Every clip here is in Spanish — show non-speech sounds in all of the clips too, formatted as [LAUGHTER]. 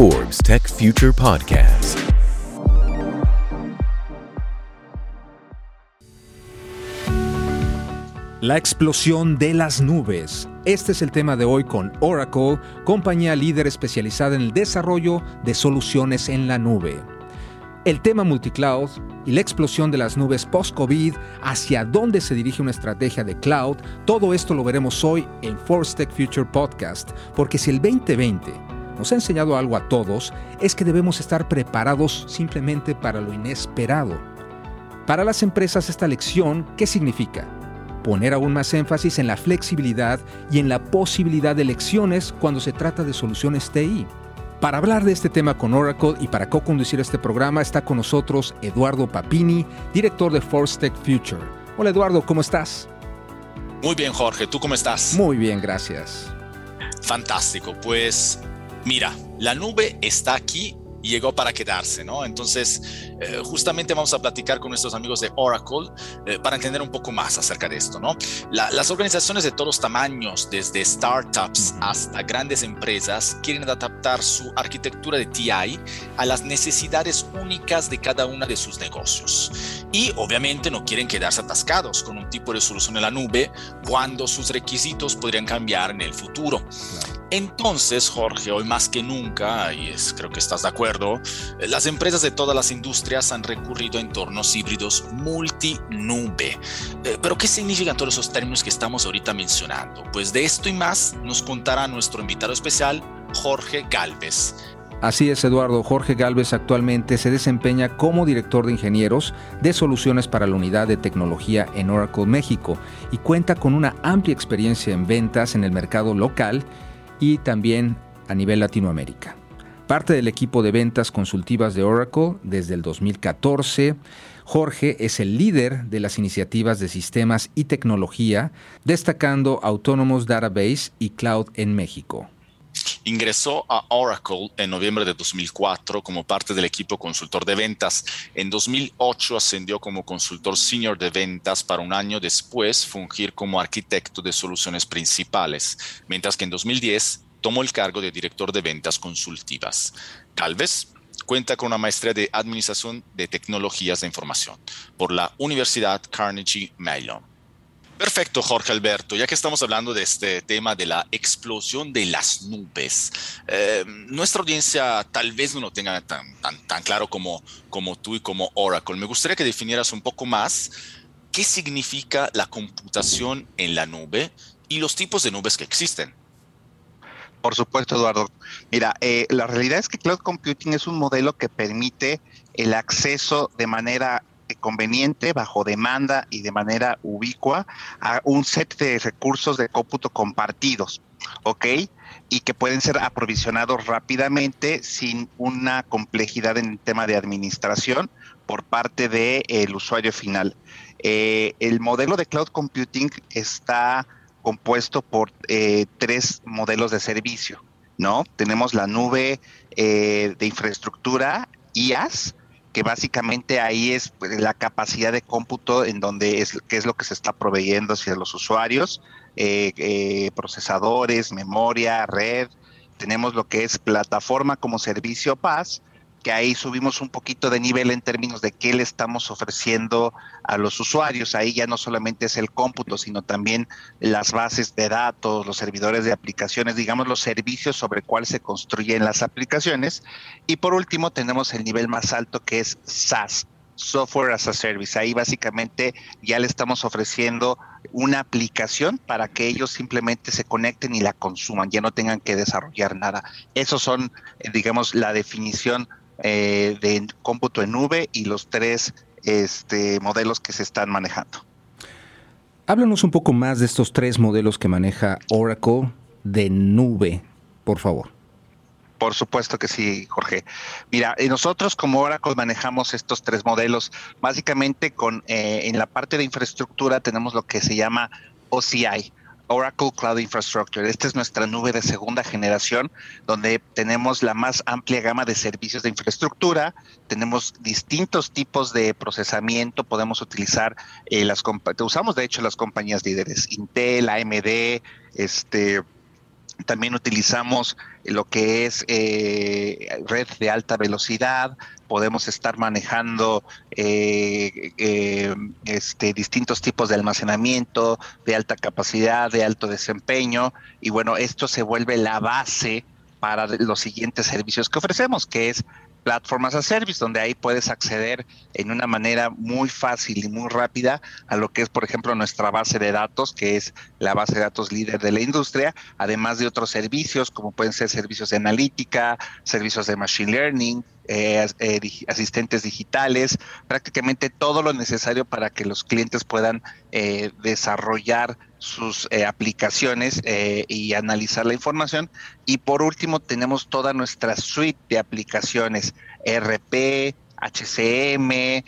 Forbes Tech Future Podcast. La explosión de las nubes. Este es el tema de hoy con Oracle, compañía líder especializada en el desarrollo de soluciones en la nube. El tema multicloud y la explosión de las nubes post-COVID, hacia dónde se dirige una estrategia de cloud, todo esto lo veremos hoy en Forbes Tech Future Podcast, porque si el 2020 nos ha enseñado algo a todos, es que debemos estar preparados simplemente para lo inesperado. Para las empresas esta lección, ¿qué significa? Poner aún más énfasis en la flexibilidad y en la posibilidad de elecciones cuando se trata de soluciones TI. Para hablar de este tema con Oracle y para co-conducir este programa está con nosotros Eduardo Papini, director de Force Tech Future. Hola Eduardo, ¿cómo estás? Muy bien Jorge, ¿tú cómo estás? Muy bien, gracias. Fantástico, pues mira, la nube está aquí y llegó para quedarse, ¿no? Entonces, eh, justamente vamos a platicar con nuestros amigos de Oracle eh, para entender un poco más acerca de esto, ¿no? las organizaciones de todos tamaños, desde startups hasta grandes empresas, quieren adaptar su arquitectura de TI a las necesidades únicas de cada una de sus negocios. Y obviamente no quieren quedarse atascados con un tipo de solución en la nube cuando sus requisitos podrían cambiar en el futuro. Entonces, Jorge, hoy más que nunca, y es, creo que estás de acuerdo, las empresas de todas las industrias han recurrido a entornos híbridos multinube. Eh, pero, ¿qué significan todos esos términos que estamos ahorita mencionando? Pues de esto y más nos contará nuestro invitado especial, Jorge Galvez. Así es, Eduardo. Jorge Galvez actualmente se desempeña como director de ingenieros de soluciones para la unidad de tecnología en Oracle México y cuenta con una amplia experiencia en ventas en el mercado local y también a nivel Latinoamérica. Parte del equipo de ventas consultivas de Oracle desde el 2014. Jorge es el líder de las iniciativas de sistemas y tecnología, destacando Autonomous Database y Cloud en México. Ingresó a Oracle en noviembre de 2004 como parte del equipo consultor de ventas. En 2008 ascendió como consultor senior de ventas para un año después fungir como arquitecto de soluciones principales, mientras que en 2010 tomó el cargo de director de ventas consultivas. Calves cuenta con una maestría de Administración de Tecnologías de Información por la Universidad Carnegie Mellon. Perfecto, Jorge Alberto. Ya que estamos hablando de este tema de la explosión de las nubes, eh, nuestra audiencia tal vez no lo tenga tan, tan, claro como, como tú y como Oracle. Me gustaría que definieras un poco más qué significa la computación en la nube y los tipos de nubes que existen. Por supuesto, Eduardo. Mira, eh, la realidad es que cloud computing es un modelo que permite el acceso de manera conveniente, bajo demanda y de manera ubicua a un set de recursos de cómputo compartidos, ¿ok? Y que pueden ser aprovisionados rápidamente sin una complejidad en el tema de administración por parte del usuario final. Eh, el modelo de cloud computing está compuesto por eh, tres modelos de servicio, ¿no? Tenemos la nube eh, de infraestructura, IaaS, que básicamente ahí es pues, la capacidad de cómputo en donde es, qué es lo que se está proveyendo hacia los usuarios, eh, eh, procesadores, memoria, red. Tenemos lo que es plataforma como servicio PAS, que ahí subimos un poquito de nivel en términos de qué le estamos ofreciendo a los usuarios. Ahí ya no solamente es el cómputo, sino también las bases de datos, los servidores de aplicaciones, digamos los servicios sobre cuál se construyen las aplicaciones. Y por último tenemos el nivel más alto que es SaaS, Software as a Service. Ahí básicamente ya le estamos ofreciendo una aplicación para que ellos simplemente se conecten y la consuman, ya no tengan que desarrollar nada. Esos son, eh, digamos, la definición eh, de cómputo en nube y los tres este, modelos que se están manejando. Háblanos un poco más de estos tres modelos que maneja Oracle de nube, por favor. Por supuesto que sí, Jorge. Mira, eh, nosotros como Oracle manejamos estos tres modelos. Básicamente con eh, en la parte de infraestructura tenemos lo que se llama OCI, Oracle Cloud Infrastructure. Esta es nuestra nube de segunda generación, donde tenemos la más amplia gama de servicios de infraestructura, tenemos distintos tipos de procesamiento, podemos utilizar eh, las usamos de hecho las compañías líderes, Intel, AMD, este También utilizamos lo que es eh, red de alta velocidad. Podemos estar manejando eh, eh, este, distintos tipos de almacenamiento, de alta capacidad, de alto desempeño. Y bueno, esto se vuelve la base para los siguientes servicios que ofrecemos, que es Platform as a Service, donde ahí puedes acceder en una manera muy fácil y muy rápida a lo que es, por ejemplo, nuestra base de datos, que es la base de datos líder de la industria, además de otros servicios, como pueden ser servicios de analítica, servicios de machine learning, eh, eh, asistentes digitales, prácticamente todo lo necesario para que los clientes puedan eh, desarrollar sus aplicaciones y analizar la información. Y por último, tenemos toda nuestra suite de aplicaciones, RP, HCM,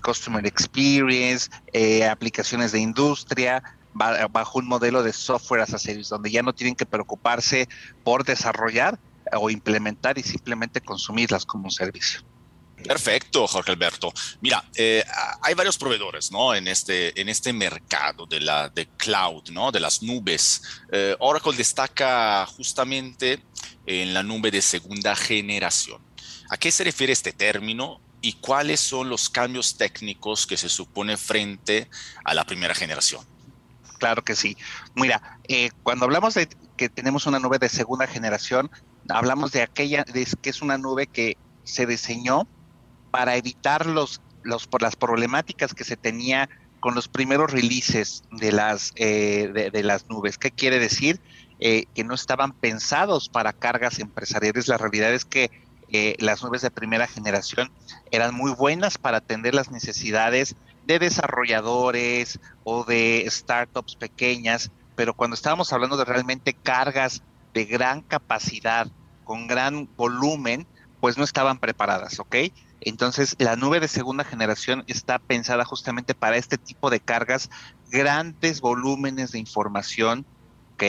Customer Experience, aplicaciones de industria, bajo un modelo de software as a service, donde ya no tienen que preocuparse por desarrollar, o implementar y simplemente consumirlas como un servicio. Perfecto, Jorge Alberto. Mira, eh, hay varios proveedores, ¿no? En este, en este mercado de la de cloud, ¿no? De las nubes. Eh, Oracle destaca justamente en la nube de segunda generación. ¿A qué se refiere este término y cuáles son los cambios técnicos que se supone frente a la primera generación? Claro que sí. Mira, eh, cuando hablamos de que tenemos una nube de segunda generación, hablamos de aquella, de, que es una nube que se diseñó para evitar los, los, por las problemáticas que se tenía con los primeros releases de las, eh, de, las nubes. ¿Qué quiere decir? Eh, que no estaban pensados para cargas empresariales. La realidad es que eh, las nubes de primera generación eran muy buenas para atender las necesidades de desarrolladores o de startups pequeñas, pero cuando estábamos hablando de realmente cargas de gran capacidad, con gran volumen, pues no estaban preparadas, ¿ok? Entonces, la nube de segunda generación está pensada justamente para este tipo de cargas, grandes volúmenes de información, ¿ok?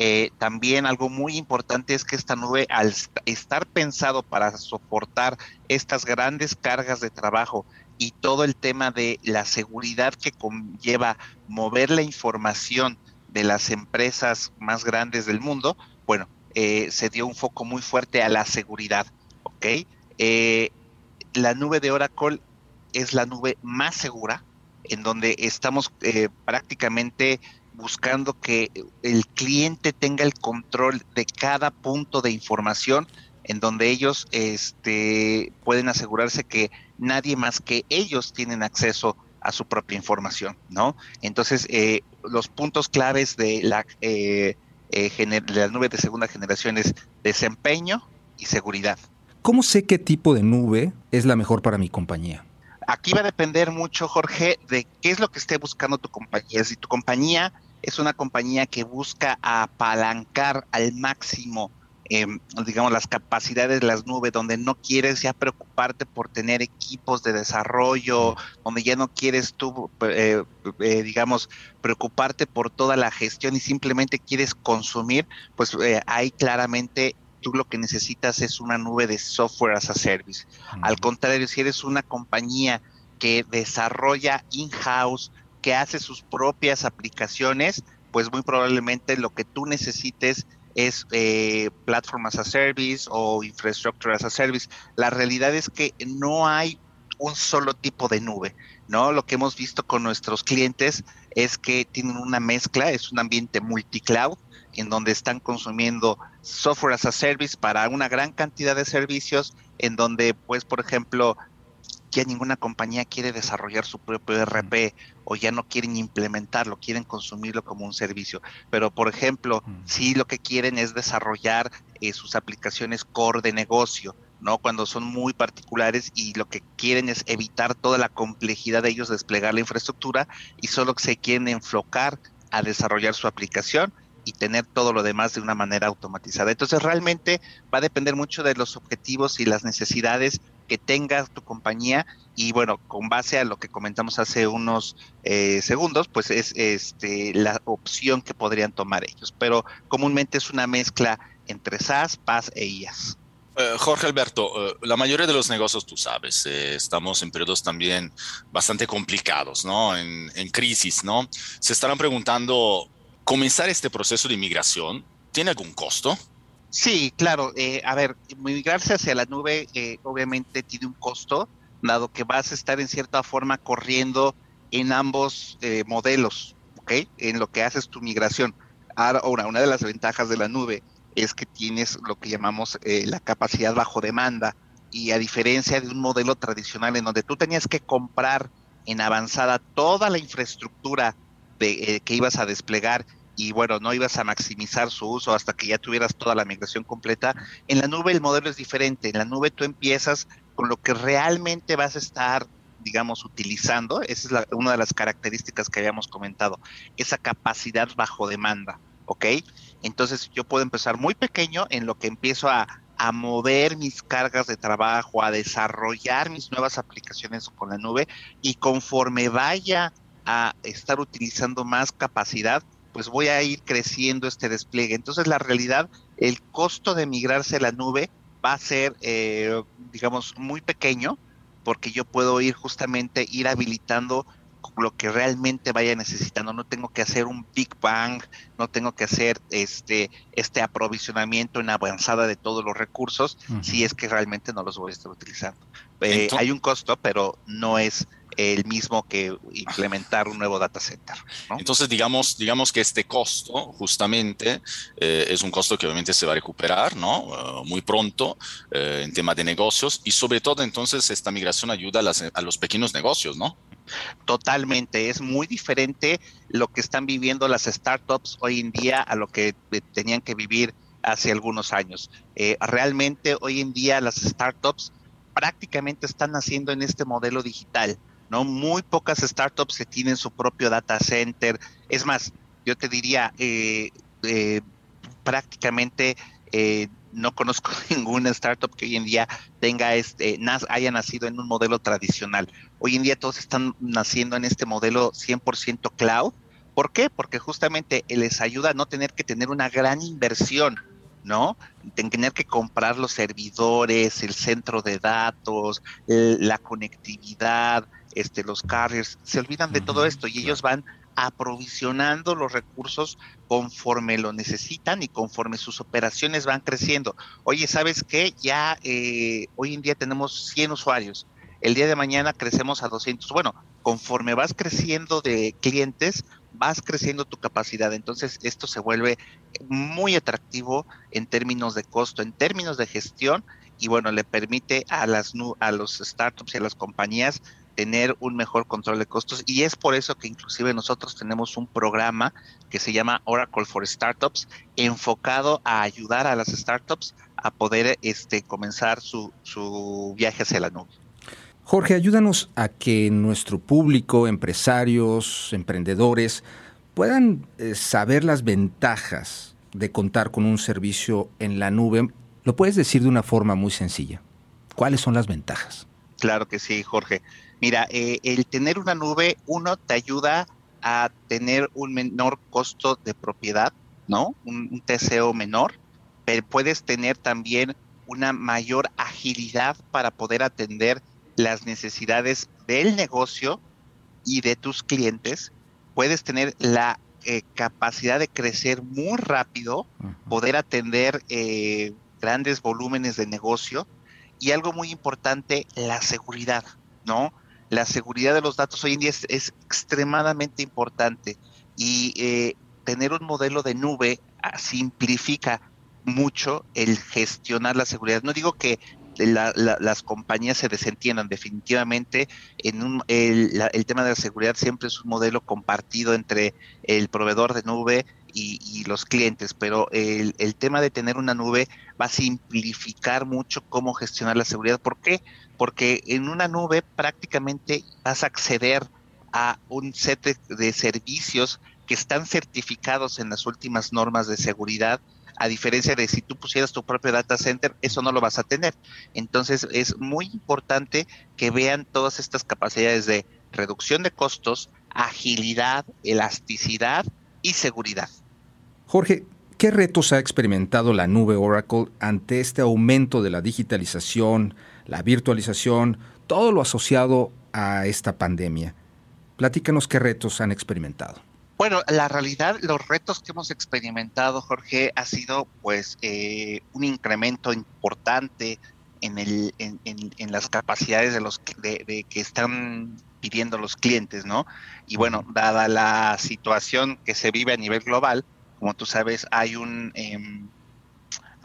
Eh, también algo muy importante es que esta nube, al estar pensado para soportar estas grandes cargas de trabajo y todo el tema de la seguridad que conlleva mover la información de las empresas más grandes del mundo, bueno, eh, se dio un foco muy fuerte a la seguridad, ¿ok? Eh, la nube de Oracle es la nube más segura, en donde estamos eh, prácticamente buscando que el cliente tenga el control de cada punto de información, en donde ellos este, pueden asegurarse que nadie más que ellos tienen acceso a su propia información, ¿no? Entonces, los puntos claves de la eh, las nubes de segunda generación es desempeño y seguridad. ¿Cómo sé qué tipo de nube es la mejor para mi compañía? Aquí va a depender mucho, Jorge, de qué es lo que esté buscando tu compañía. Si tu compañía es una compañía que busca apalancar al máximo Em, digamos, las capacidades de las nubes, donde no quieres ya preocuparte por tener equipos de desarrollo, donde ya no quieres tú, eh, eh, digamos, preocuparte por toda la gestión y simplemente quieres consumir, pues eh, ahí claramente tú lo que necesitas es una nube de software as a service. Al contrario, si eres una compañía que desarrolla in-house, que hace sus propias aplicaciones, pues muy probablemente lo que tú necesites es eh, Platform as a Service o Infrastructure as a Service. La realidad es que no hay un solo tipo de nube, ¿no? Lo que hemos visto con nuestros clientes es que tienen una mezcla, es un ambiente multicloud en donde están consumiendo software as a service para una gran cantidad de servicios, en donde, pues, por ejemplo, ya ninguna compañía quiere desarrollar su propio RP o ya no quieren implementarlo, quieren consumirlo como un servicio. Pero, por ejemplo, si lo que quieren es desarrollar eh, sus aplicaciones core de negocio, ¿no? Cuando son muy particulares y lo que quieren es evitar toda la complejidad de ellos desplegar la infraestructura y solo se quieren enfocar a desarrollar su aplicación y tener todo lo demás de una manera automatizada. Entonces realmente va a depender mucho de los objetivos y las necesidades que tenga tu compañía y bueno, con base a lo que comentamos hace unos eh, segundos, pues es este, la opción que podrían tomar ellos, pero comúnmente es una mezcla entre SaaS, PaaS e IaaS. Eh, Jorge Alberto, eh, la mayoría de los negocios, tú sabes, estamos en periodos también bastante complicados, ¿no? En, en crisis, ¿no? Se estarán preguntando, ¿comenzar este proceso de inmigración ¿tiene algún costo? Sí, claro. Eh, a ver, migrarse hacia la nube eh, obviamente tiene un costo, dado que vas a estar en cierta forma corriendo en ambos eh, modelos, ¿ok? En lo que haces tu migración. Ahora, una de las ventajas de la nube es que tienes lo que llamamos la capacidad bajo demanda y a diferencia de un modelo tradicional en donde tú tenías que comprar en avanzada toda la infraestructura de, que ibas a desplegar y bueno, no ibas a maximizar su uso hasta que ya tuvieras toda la migración completa. En la nube el modelo es diferente. En la nube tú empiezas con lo que realmente vas a estar, digamos, utilizando. Esa es una de las características que habíamos comentado, esa capacidad bajo demanda, ¿ok? Entonces yo puedo empezar muy pequeño en lo que empiezo a, a mover mis cargas de trabajo, a desarrollar mis nuevas aplicaciones con la nube y conforme vaya a estar utilizando más capacidad, pues voy a ir creciendo este despliegue. Entonces la realidad, el costo de migrarse a la nube va a ser, eh, digamos, muy pequeño, porque yo puedo ir justamente, ir habilitando lo que realmente vaya necesitando. No tengo que hacer un Big Bang, no tengo que hacer este, este aprovisionamiento en avanzada de todos los recursos, si es que realmente no los voy a estar utilizando. Eh, hay un costo, pero no es el mismo que implementar un nuevo data center. Entonces, digamos, digamos que este costo justamente eh, es un costo que obviamente se va a recuperar ¿no? Uh, muy pronto eh, en tema de negocios y sobre todo entonces esta migración ayuda a, los pequeños negocios, ¿no? Totalmente, es muy diferente lo que están viviendo las startups hoy en día a lo que eh, tenían que vivir hace algunos años. realmente hoy en día las startups prácticamente están naciendo en este modelo digital ¿no? Muy pocas startups que tienen su propio data center. Es más, yo te diría, eh, eh, prácticamente eh, no conozco [LAUGHS] ninguna startup que hoy en día tenga este, haya nacido en un modelo tradicional. Hoy en día todos están naciendo en este modelo 100% cloud. ¿Por qué? Porque justamente les ayuda a no tener que tener una gran inversión, ¿no? Tener que comprar los servidores, el centro de datos, la conectividad, este, los carriers, se olvidan de todo esto y ellos van aprovisionando los recursos conforme lo necesitan y conforme sus operaciones van creciendo. Oye, ¿sabes qué? Ya eh, hoy en día tenemos 100 usuarios. El día de mañana crecemos a 200. Bueno, conforme vas creciendo de clientes, vas creciendo tu capacidad. Entonces, esto se vuelve muy atractivo en términos de costo, en términos de gestión y bueno, le permite a las a los startups y a las compañías tener un mejor control de costos y es por eso que inclusive nosotros tenemos un programa que se llama Oracle for Startups enfocado a ayudar a las startups a poder este, comenzar su, su viaje hacia la nube. Jorge, ayúdanos a que nuestro público, empresarios, emprendedores, puedan eh, saber las ventajas de contar con un servicio en la nube. Lo puedes decir de una forma muy sencilla. ¿Cuáles son las ventajas? Claro que sí, Jorge. Mira, eh, el tener una nube, uno, te ayuda a tener un menor costo de propiedad, ¿no? Un, TCO menor, pero puedes tener también una mayor agilidad para poder atender las necesidades del negocio y de tus clientes. Puedes tener la eh, capacidad de crecer muy rápido, poder atender eh, grandes volúmenes de negocio y algo muy importante, la seguridad, ¿no? la seguridad de los datos hoy en día es, extremadamente importante y eh, tener un modelo de nube ah, simplifica mucho el gestionar la seguridad. No digo que las compañías se desentiendan definitivamente en el, tema de la seguridad siempre es un modelo compartido entre el proveedor de nube y, los clientes, pero el, el, tema de tener una nube va a simplificar mucho cómo gestionar la seguridad. ¿Por qué? porque en una nube prácticamente vas a acceder a un set de, servicios que están certificados en las últimas normas de seguridad, a diferencia de si tú pusieras tu propio data center, eso no lo vas a tener. Entonces es muy importante que vean todas estas capacidades de reducción de costos, agilidad, elasticidad y seguridad. Jorge, ¿qué retos ha experimentado la nube Oracle ante este aumento de la digitalización, la virtualización, todo lo asociado a esta pandemia. Platícanos qué retos han experimentado. Bueno, la realidad, los retos que hemos experimentado, Jorge, ha sido pues eh, un incremento importante en, el, en, en, las capacidades de los de, que están pidiendo los clientes, ¿no? Y bueno, dada la situación que se vive a nivel global, como tú sabes, hay un eh,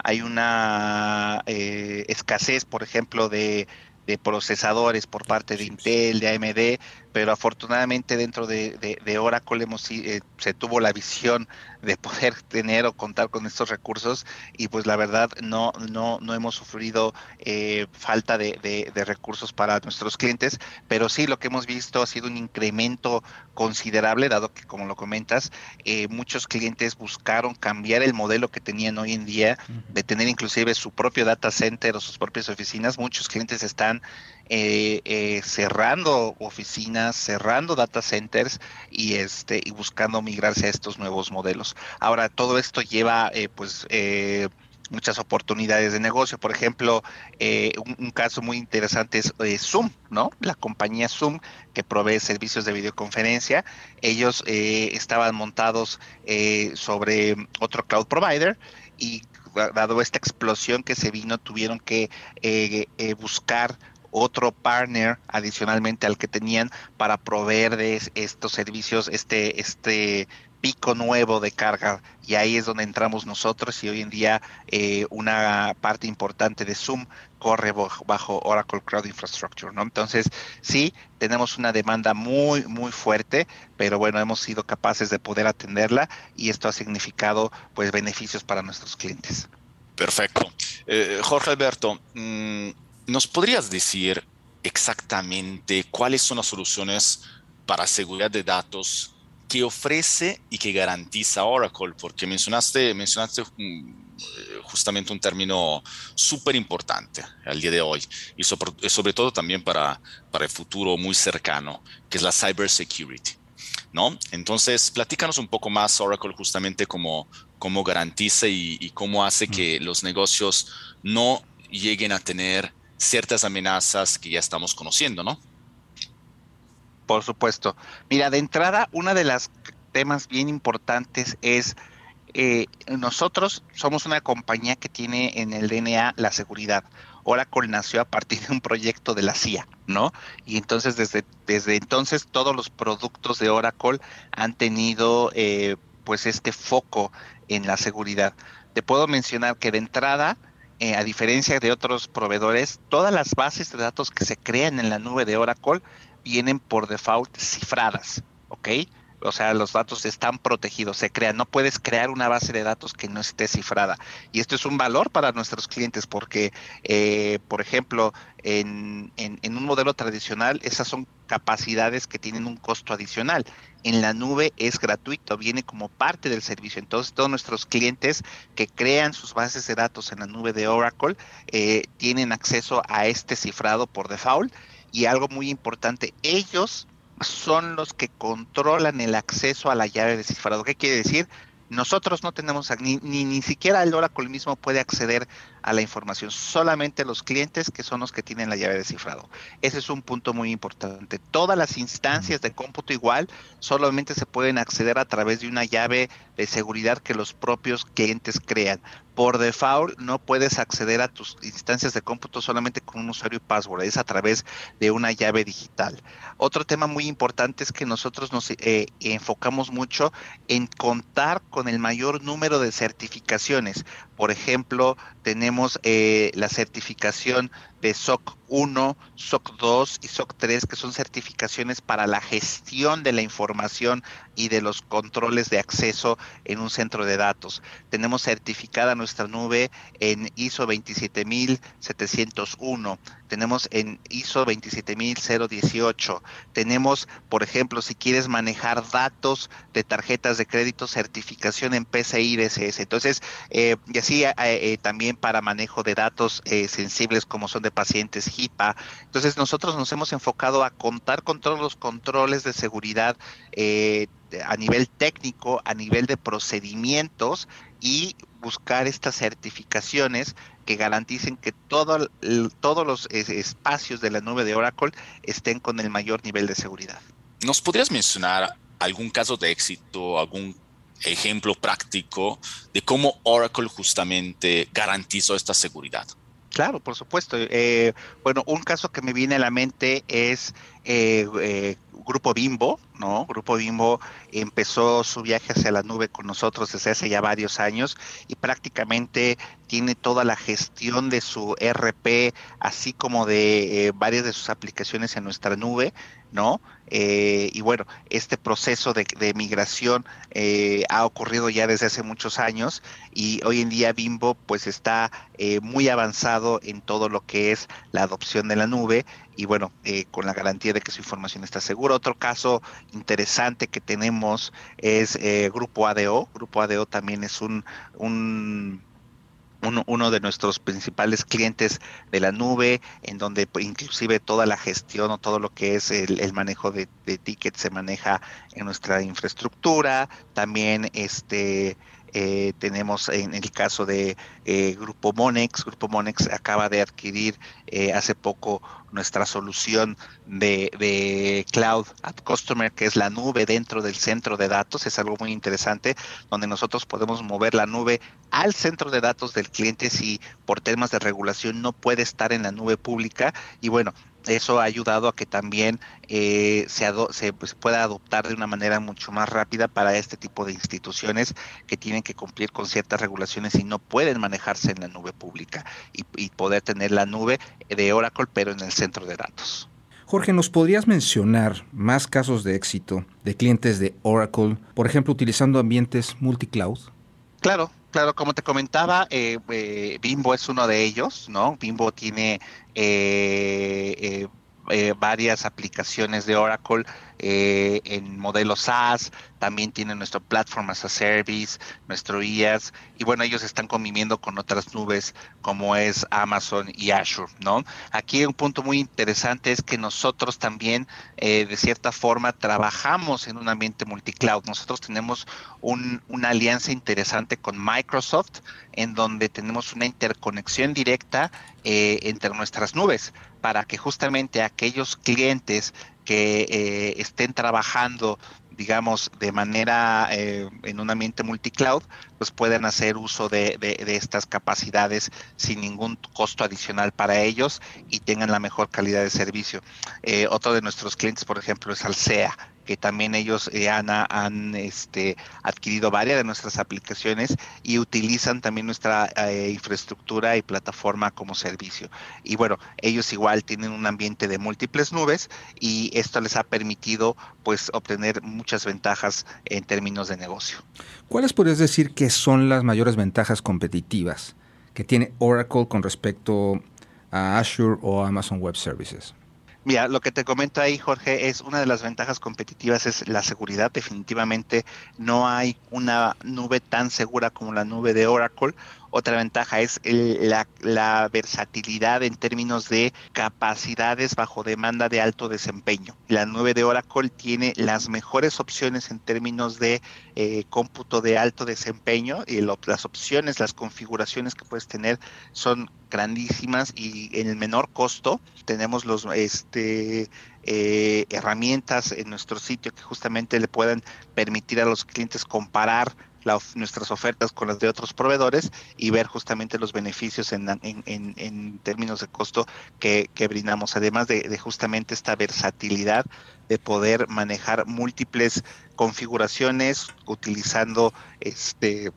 hay una eh, escasez, por ejemplo, de, de procesadores por parte de Intel, de AMD, pero afortunadamente dentro de, Oracle hemos, eh, se tuvo la visión de poder [LAUGHS] tener o contar con estos recursos y pues la verdad no, no, no hemos sufrido eh, falta de, recursos para nuestros clientes, pero sí lo que hemos visto ha sido un incremento considerable, dado que como lo comentas, eh, muchos clientes buscaron cambiar el modelo que tenían hoy en día, de tener inclusive su propio data center o sus propias oficinas, muchos clientes están eh, eh, cerrando oficinas, cerrando data centers y este y buscando migrarse a estos nuevos modelos. Ahora todo esto lleva eh, pues muchas oportunidades de negocio. Por ejemplo, un, caso muy interesante es Zoom, ¿no? La compañía Zoom que provee servicios de videoconferencia. Ellos estaban montados sobre otro cloud provider y dado esta explosión que se vino, tuvieron que buscar otro partner adicionalmente al que tenían para proveer de estos servicios, este, este pico nuevo de carga y ahí es donde entramos nosotros y hoy en día eh, una parte importante de Zoom corre bajo Oracle Cloud Infrastructure, ¿no? Entonces, sí, tenemos una demanda muy, muy fuerte, pero bueno, hemos sido capaces de poder atenderla y esto ha significado pues beneficios para nuestros clientes. Perfecto. Eh, Jorge Alberto, mm, ¿Nos podrías decir exactamente cuáles son las soluciones para seguridad de datos que ofrece y que garantiza Oracle? Porque mencionaste, mencionaste mm, justamente un término súper importante al día de hoy y sobre, sobre, todo también para, para el futuro muy cercano, que es la cybersecurity. ¿no? Entonces, platícanos un poco más Oracle justamente cómo, cómo garantiza y, y cómo hace que los negocios no lleguen a tener ciertas amenazas que ya estamos conociendo, ¿no? Por supuesto. Mira, de entrada, una de las temas bien importantes es eh, nosotros somos una compañía que tiene en el DNA la seguridad. Oracle nació a partir de un proyecto de la CIA, ¿no? Y entonces desde, desde entonces todos los productos de Oracle han tenido eh, pues este foco en la seguridad. Te puedo mencionar que de entrada eh, a diferencia de otros proveedores, todas las bases de datos que se crean en la nube de Oracle vienen por default cifradas, ¿ok? O sea, los datos están protegidos, se crean. No puedes crear una base de datos que no esté cifrada. Y esto es un valor para nuestros clientes porque, eh, por ejemplo, en, en, un modelo tradicional, esas son capacidades que tienen un costo adicional. En la nube es gratuito, viene como parte del servicio. Entonces, todos nuestros clientes que crean sus bases de datos en la nube de Oracle eh, tienen acceso a este cifrado por default. Y algo muy importante, ellos son los que controlan el acceso a la llave de cifrado. ¿Qué quiere decir? Nosotros no tenemos, ni, ni, ni siquiera el Oracle mismo puede acceder a la información, solamente los clientes que son los que tienen la llave de cifrado. Ese es un punto muy importante. Todas las instancias de cómputo igual solamente se pueden acceder a través de una llave de seguridad que los propios clientes crean. Por default no puedes acceder a tus instancias de cómputo solamente con un usuario y password, es a través de una llave digital. Otro tema muy importante es que nosotros nos eh, enfocamos mucho en contar con el mayor número de certificaciones. Por ejemplo, tenemos eh, la certificación de SOC 1, SOC 2 y SOC 3, que son certificaciones para la gestión de la información y de los controles de acceso en un centro de datos. Tenemos certificada nuestra nube en ISO 27701, tenemos en ISO 27018, tenemos, por ejemplo, si quieres manejar datos de tarjetas de crédito, certificación en PCI DSS. Entonces, eh, y así eh, eh, también para manejo de datos sensibles como son de pacientes Entonces nosotros nos hemos enfocado a contar con todos los controles de seguridad eh, a nivel técnico, a nivel de procedimientos y buscar estas certificaciones que garanticen que todo, todos los espacios de la nube de Oracle estén con el mayor nivel de seguridad. ¿Nos podrías mencionar algún caso de éxito, algún ejemplo práctico de cómo Oracle justamente garantizó esta seguridad. Claro, por supuesto. Eh, bueno, un caso que me viene a la mente es eh, eh, Grupo Bimbo, ¿no? Grupo Bimbo empezó su viaje hacia la nube con nosotros desde hace ya varios años y prácticamente tiene toda la gestión de su RP, así como de varias de sus aplicaciones en nuestra nube, ¿no? Eh, y bueno, este proceso de, migración eh, ha ocurrido ya desde hace muchos años y hoy en día Bimbo pues está eh, muy avanzado en todo lo que es la adopción de la nube y bueno, con la garantía de que su información está segura. Otro caso interesante que tenemos es Grupo ADO. Grupo ADO también es un, un uno, de nuestros principales clientes de la nube, en donde pues, inclusive toda la gestión o todo lo que es el, manejo de, tickets se maneja en nuestra infraestructura. También este eh, tenemos en el caso de eh, Grupo Monex, Grupo Monex acaba de adquirir eh, hace poco nuestra solución de, Cloud at Customer, que es la nube dentro del centro de datos. Es algo muy interesante, donde nosotros podemos mover la nube al centro de datos del cliente si por temas de regulación no puede estar en la nube pública. Y bueno, eso ha ayudado a que también eh, se, se pues, pueda adoptar de una manera mucho más rápida para este tipo de instituciones que tienen que cumplir con ciertas regulaciones y no pueden manejarse en la nube pública y, y poder tener la nube de Oracle pero en el centro de datos. Jorge, ¿nos podrías mencionar más casos de éxito de clientes de Oracle, por ejemplo, utilizando ambientes multicloud? Claro, claro, como te comentaba, eh, eh, Bimbo es uno de ellos, ¿no? Bimbo tiene eh, varias aplicaciones de Oracle eh, en modelos SaaS, también tienen nuestro Platform as a Service, nuestro IaaS, y bueno, ellos están conviviendo con otras nubes como es Amazon y Azure, ¿no? Aquí un punto muy interesante es que nosotros también, eh, de cierta forma, trabajamos en un ambiente multicloud. Nosotros tenemos una alianza interesante con Microsoft, en donde tenemos una interconexión directa eh, entre nuestras nubes para que justamente aquellos clientes que eh, estén trabajando, digamos, de manera eh, en un ambiente multicloud, pues puedan hacer uso de, de, estas capacidades sin ningún costo adicional para ellos y tengan la mejor calidad de servicio. Eh, otro de nuestros clientes, por ejemplo, es Alsea que también ellos eh, han, este, adquirido varias de nuestras aplicaciones y utilizan también nuestra eh, infraestructura y plataforma como servicio. Y bueno, ellos igual tienen un ambiente de múltiples nubes y esto les ha permitido pues obtener muchas ventajas en términos de negocio. ¿Cuáles podrías decir que son las mayores ventajas competitivas que tiene Oracle con respecto a Azure o Amazon Web Services? Mira, lo que te comento ahí, Jorge, es una de las ventajas competitivas es la seguridad. Definitivamente no hay una nube tan segura como la nube de Oracle otra ventaja es la, versatilidad en términos de capacidades bajo demanda de alto desempeño. La 9 de Oracle tiene las mejores opciones en términos de eh, cómputo de alto desempeño y las opciones, las configuraciones que puedes tener son grandísimas y en el menor costo tenemos los este eh, herramientas en nuestro sitio que justamente le puedan permitir a los clientes comparar nuestras ofertas con las de otros proveedores y ver justamente los beneficios en, en, términos de costo que, brindamos, además de, justamente esta versatilidad de poder manejar múltiples configuraciones utilizando este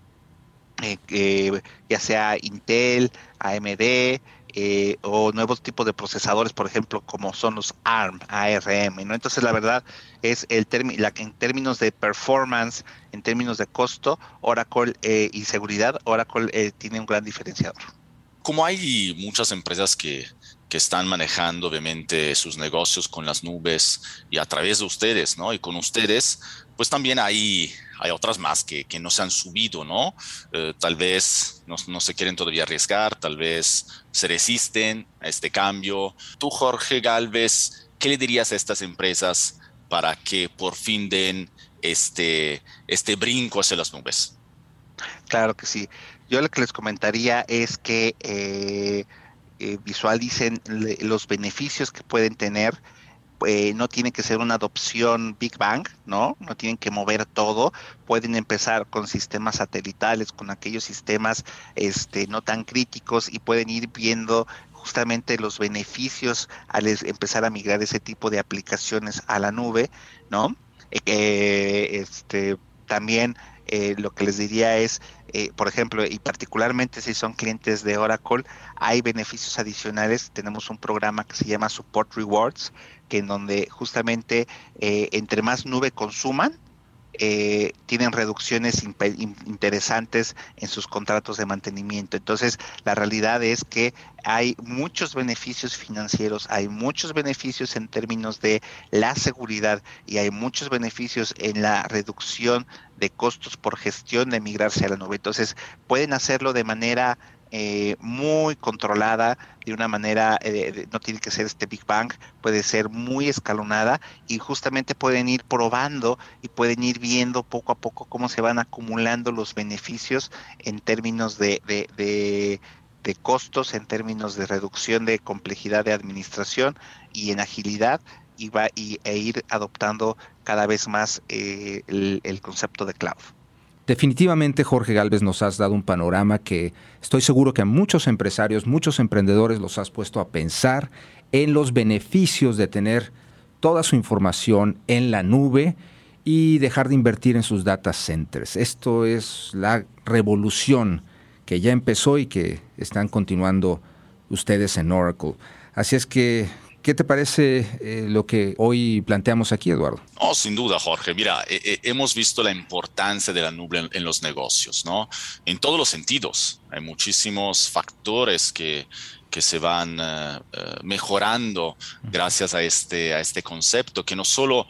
eh, ya sea Intel, AMD, eh, o nuevos tipos de procesadores, por ejemplo, como son los ARM, ARM, ¿no? Entonces, la verdad es el en términos de performance, en términos de costo, Oracle eh, y seguridad, Oracle eh, tiene un gran diferenciador. Como hay muchas empresas que, que están manejando obviamente sus negocios con las nubes y a través de ustedes, ¿no? Y con ustedes, pues también hay, hay otras más que, que no se han subido, ¿no? Eh, tal vez no, se quieren todavía arriesgar, tal vez se resisten a este cambio. Tú, Jorge Galvez, ¿qué le dirías a estas empresas para que por fin den este, este brinco hacia las nubes? Claro que sí. Yo lo que les comentaría es que eh, eh, visualicen los beneficios que pueden tener eh, no tiene que ser una adopción Big Bang, ¿no? No tienen que mover todo, pueden empezar con sistemas satelitales, con aquellos sistemas este, no tan críticos y pueden ir viendo justamente los beneficios al empezar a migrar ese tipo de aplicaciones a la nube, ¿no? Eh, este, también eh, lo que les diría es, eh, por ejemplo, y particularmente si son clientes de Oracle, hay beneficios adicionales. Tenemos un programa que se llama Support Rewards, que en donde justamente entre más nube consuman, eh, tienen reducciones interesantes en sus contratos de mantenimiento. Entonces, la realidad es que hay muchos beneficios financieros, hay muchos beneficios en términos de la seguridad y hay muchos beneficios en la reducción de costos por gestión de migrarse a la nube. Entonces, pueden hacerlo de manera eh, muy controlada, de una manera, eh, no tiene que ser este Big Bang, puede ser muy escalonada y justamente pueden ir probando y pueden ir viendo poco a poco cómo se van acumulando los beneficios en términos de, de, costos, en términos de reducción de complejidad de administración y en agilidad y va y, e ir adoptando cada vez más eh, el concepto de cloud. Definitivamente, Jorge Galvez, nos has dado un panorama que estoy seguro que a muchos empresarios, muchos emprendedores los has puesto a pensar en los beneficios de tener toda su información en la nube y dejar de invertir en sus data centers. Esto es la revolución que ya empezó y que están continuando ustedes en Oracle. Así es que ¿Qué te parece eh, lo que hoy planteamos aquí, Eduardo? Oh, sin duda, Jorge. Mira, eh, eh, hemos visto la importancia de la nube en, los negocios, ¿no? En todos los sentidos. Hay muchísimos factores que, que se van mejorando gracias a este, a este concepto, que no solo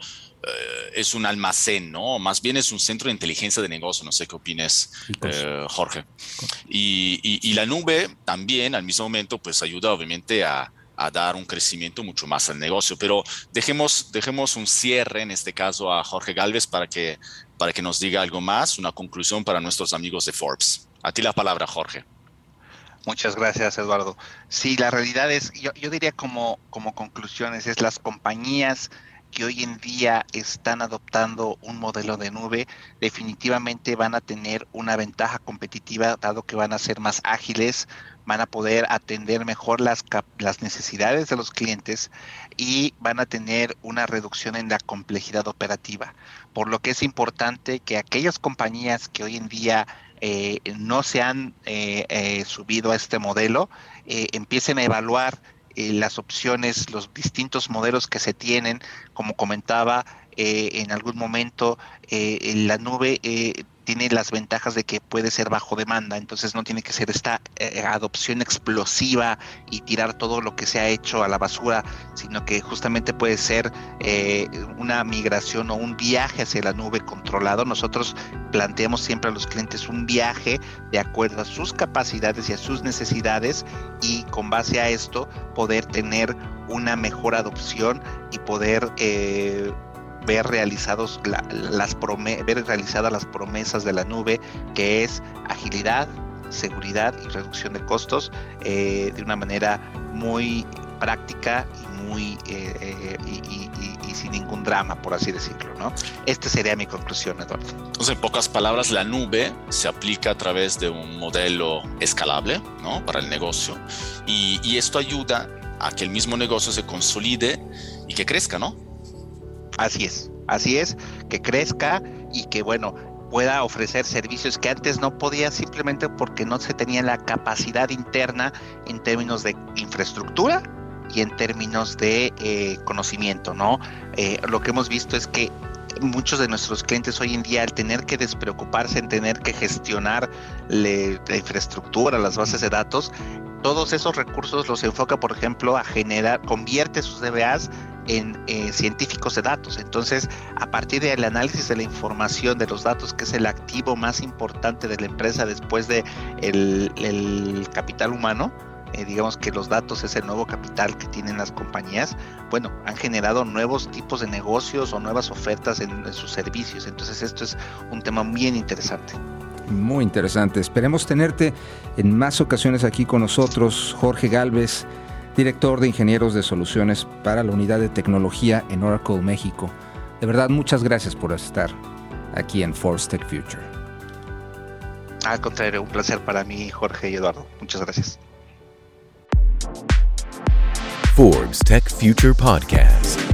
es un almacén, ¿no? Más bien es un centro de inteligencia de negocio. No sé qué opines, Jorge. Y, y, y, la nube también, al mismo momento, pues ayuda obviamente a, a dar un crecimiento mucho más al negocio. Pero dejemos, dejemos un cierre, en este caso, a Jorge Galvez para que, para que nos diga algo más, una conclusión para nuestros amigos de Forbes. A ti la palabra, Jorge. Muchas gracias, Eduardo. Sí, la realidad es, yo, yo diría como, como conclusiones, es las compañías que hoy en día están adoptando un modelo de nube, definitivamente van a tener una ventaja competitiva, dado que van a ser más ágiles, van a poder atender mejor las, las necesidades de los clientes y van a tener una reducción en la complejidad operativa. Por lo que es importante que aquellas compañías que hoy en día eh, no se han eh, eh, subido a este modelo empiecen a evaluar las opciones, los distintos modelos que se tienen, como comentaba en algún momento, la nube tiene las ventajas de que puede ser bajo demanda, entonces no tiene que ser esta eh, adopción explosiva y tirar todo lo que se ha hecho a la basura, sino que justamente puede ser eh, una migración o un viaje hacia la nube controlado. Nosotros planteamos siempre a los clientes un viaje de acuerdo a sus capacidades y a sus necesidades y con base a esto poder tener una mejor adopción y poder eh, ver realizados las ver realizadas las promesas de la nube, que es agilidad, seguridad y reducción de costos eh, de una manera muy práctica y muy eh, eh, y, sin ningún drama, por así decirlo, ¿no? Esta sería mi conclusión, Eduardo. Entonces, en pocas palabras, la nube se aplica a través de un modelo escalable, ¿no? Para el negocio y, y esto ayuda a que el mismo negocio se consolide y que crezca, ¿no? Así es, así es, que crezca y que bueno, pueda ofrecer servicios que antes no podía simplemente porque no se tenía la capacidad interna en términos de infraestructura y en términos de eh, conocimiento, ¿no? Eh, lo que hemos visto es que muchos de nuestros clientes hoy en día al tener que despreocuparse en tener que gestionar la infraestructura, las bases de datos, todos esos recursos los enfoca, por ejemplo, a generar, convierte sus DBAs en eh, científicos de datos. Entonces, a partir del análisis de la información de los datos, que es el activo más importante de la empresa después de el, capital humano, eh, digamos que los datos es el nuevo capital que tienen las compañías, bueno, han generado nuevos tipos de negocios o nuevas ofertas en, en sus servicios. Entonces, esto es un tema bien interesante. Muy interesante. Esperemos tenerte en más ocasiones aquí con nosotros, Jorge Galvez director de Ingenieros de Soluciones para la Unidad de Tecnología en Oracle México. De verdad, muchas gracias por estar aquí en Force Tech Future. Al contrario, un placer para mí, Jorge y Eduardo. Muchas gracias. Forbes Tech Future Podcast.